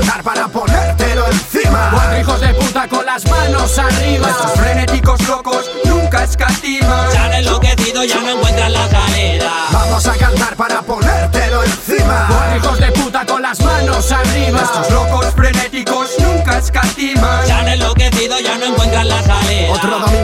Vamos a cantar para ponértelo encima. Cuatro hijos de puta con las manos arriba. Estos frenéticos locos nunca escatiman. Se han enloquecido, ya no encuentran la salida. Vamos a cantar para ponértelo encima. Cuatro hijos de puta con las manos arriba. Estos locos frenéticos nunca escatiman. Se han enloquecido, ya no encuentran la salida. Otro domingo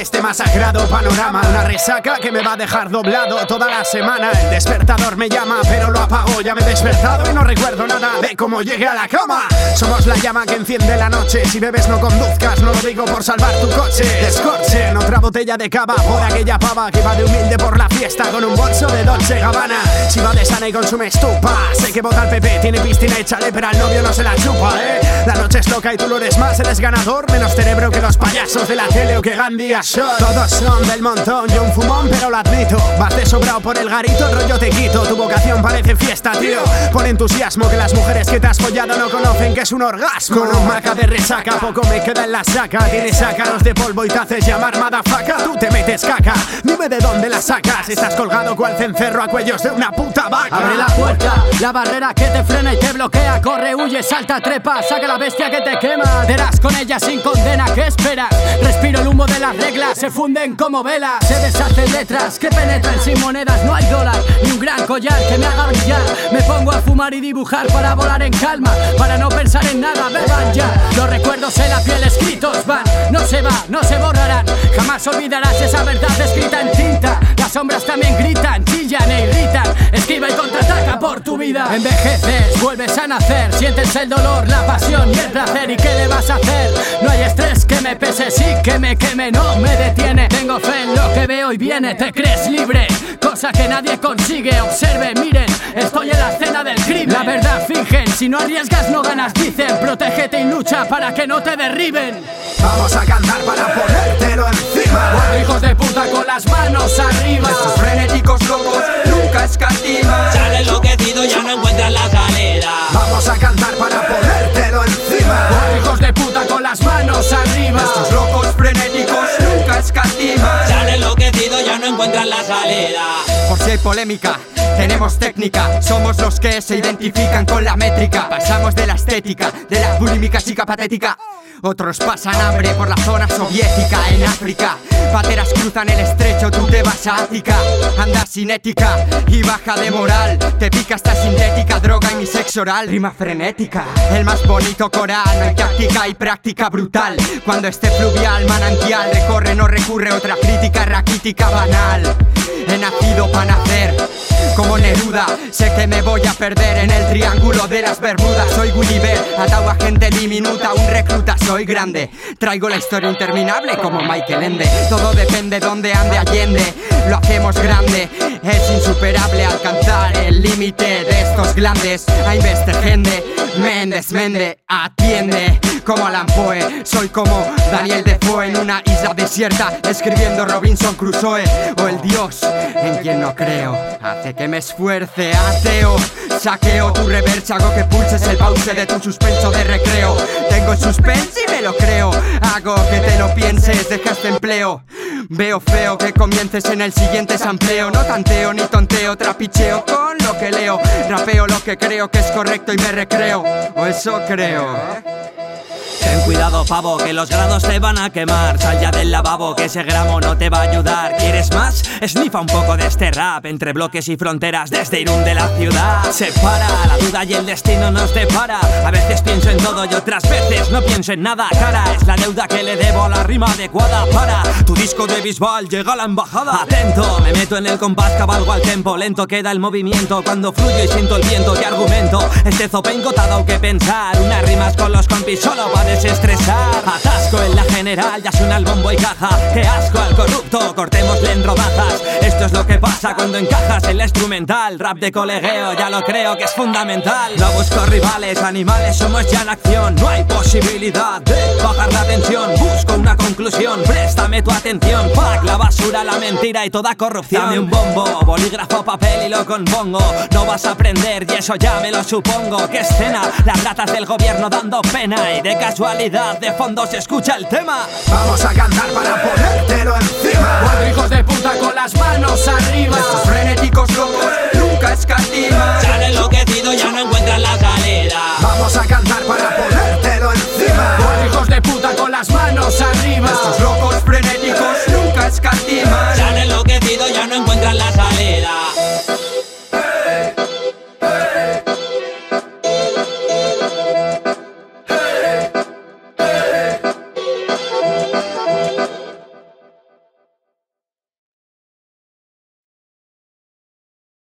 este masacrado panorama. Una resaca que me va a dejar doblado toda la semana. El despertador me llama, pero lo apago. Ya me he despertado y no recuerdo nada de cómo llegué a la cama. Somos la llama que enciende la noche. Si bebes, no conduzcas. No lo digo por salvar tu coche. Descorche en otra botella de cava por aquella pava que va de humilde por la fiesta con un bolso de Dolce Gabbana. Si va de sana y consume estupa. Sé que vota al PP, tiene piscina, échale, pero al novio no se la chupa, eh. La noche es loca y tú lo eres más, eres ganador. Menos cerebro que los payasos de la tele o que Gandhi Shot. Todos son del montón, yo un fumón, pero lo admito. Vas de sobrado por el garito, el rollo te quito. Tu vocación parece fiesta, tío. Por entusiasmo que las mujeres que te has follado no conocen que es un orgasmo. Con un maca de resaca, poco me queda en la saca. Tienes ácaros de polvo y te haces llamar madafaca. Tú te metes caca, dime de dónde la sacas. Estás colgado cual cencerro a cuellos de una puta vaca. Abre la puerta, la barrera que te frena y te bloquea. Corre, huye, salta, trepa, saca la bestia que te quema. Verás con ella sin condena, ¿qué esperas? Respiro el humo de las reglas, se funden como velas. Se deshacen letras que penetran sin monedas. No hay dólar ni un gran collar que me haga brillar. Me pongo a fumar y dibujar para volar en calma, para no pensar en nada. Beban ya, los recuerdos en la piel escritos van. No se va, no se borrarán. Jamás olvidarás esa verdad escrita en tinta. Las sombras también gritan, chillan e irritan. Esquiva vida. Envejeces, vuelves a nacer. Sientes el dolor, la pasión y el placer. ¿Y qué le vas a hacer? No hay estrés que me pese, sí que me queme, no me detiene. Tengo fe en lo que veo y viene. Te crees libre, cosa que nadie consigue. Observe, miren, estoy en la escena del crimen. La verdad fingen, si no arriesgas no ganas, dicen. Protégete y lucha para que no te derriben. Vamos a cantar para. Cuatro hijos de puta con las manos arriba. Estos frenéticos locos nunca escatiman. Han enloquecido, ya no encuentran la salida. Vamos a cantar para ponértelo encima. Cuatro hijos de puta con las manos arriba. Estos locos frenéticos nunca escatiman. Han enloquecido, ya no encuentran la salida. Por si hay polémica, tenemos técnica. Somos los que se identifican con la métrica. Pasamos de la estética, de la bulímica chica patética. Otros pasan hambre por la zona soviética en África. Pateras cruzan el estrecho, tú te vas a Ática. Andas sin ética y baja de moral. Te pica esta sintética, droga y mi sexo oral, rima frenética. El más bonito coral, no hay táctica y práctica brutal. Cuando este fluvial manantial recorre, no recurre otra crítica raquítica banal. He nacido para nacer. Como Neruda, sé que me voy a perder en el triángulo de las Bermudas. Soy Gulliver, atado a gente diminuta, un recluta, soy grande. Traigo la historia interminable como Michael Ende. Todo depende donde ande Allende. Lo hacemos grande, es insuperable alcanzar el límite de estos glandes. A gente, Méndez, Mende, atiende. Como Alan Poe, soy como Daniel Defoe en una isla desierta, escribiendo Robinson Crusoe. O el Dios en quien no creo, hace que me esfuerce, ateo. Saqueo tu reversa, hago que pulses el pause de tu suspenso de recreo. Tengo suspense y me lo creo. Hago que te lo pienses, deja este empleo. Veo feo que comiences en el siguiente sampleo. No tanteo ni tonteo, trapicheo con lo que leo. Rapeo lo que creo que es correcto y me recreo. O eso creo. Ten cuidado, pavo, que los grados te van a quemar. Sal ya del lavabo, que ese gramo no te va a ayudar. ¿Quieres más? Snifa un poco de este rap entre bloques y fronteras desde Irún de la ciudad. Separa, la duda y el destino nos depara. A veces pienso en todo y otras veces no pienso en nada. Cara, es la deuda que le debo a la rima adecuada para tu disco de Bisbal. Llega a la embajada. Atento, me meto en el compás, cabalgo al tempo. Lento queda el movimiento cuando fluyo y siento el viento que argumento. Este zopenco te ha dado que pensar. Unas rimas con los compis solo para desestresar. Atasco en la general, ya suena el bombo y caja. Que asco al corrupto, cortémosle en rodajas. Esto es lo que pasa cuando encajas en la instrumental. Rap de colegueo, ya lo creo que es fundamental. No busco rivales, animales, somos ya en acción. No hay posibilidad de bajar la tensión. Préstame tu atención. Fuck la basura, la mentira y toda corrupción. Dame un bombo, bolígrafo, papel y lo compongo. No vas a aprender y eso ya me lo supongo. ¿Qué escena? Las ratas del gobierno dando pena y de casualidad de fondo se escucha el tema. Vamos a cantar para ponértelo encima. Cuatro hijos de puta con las manos arriba. Estos frenéticos locos nunca escatiman. Se han enloquecido, ya no encuentran la salida. Vamos a cantar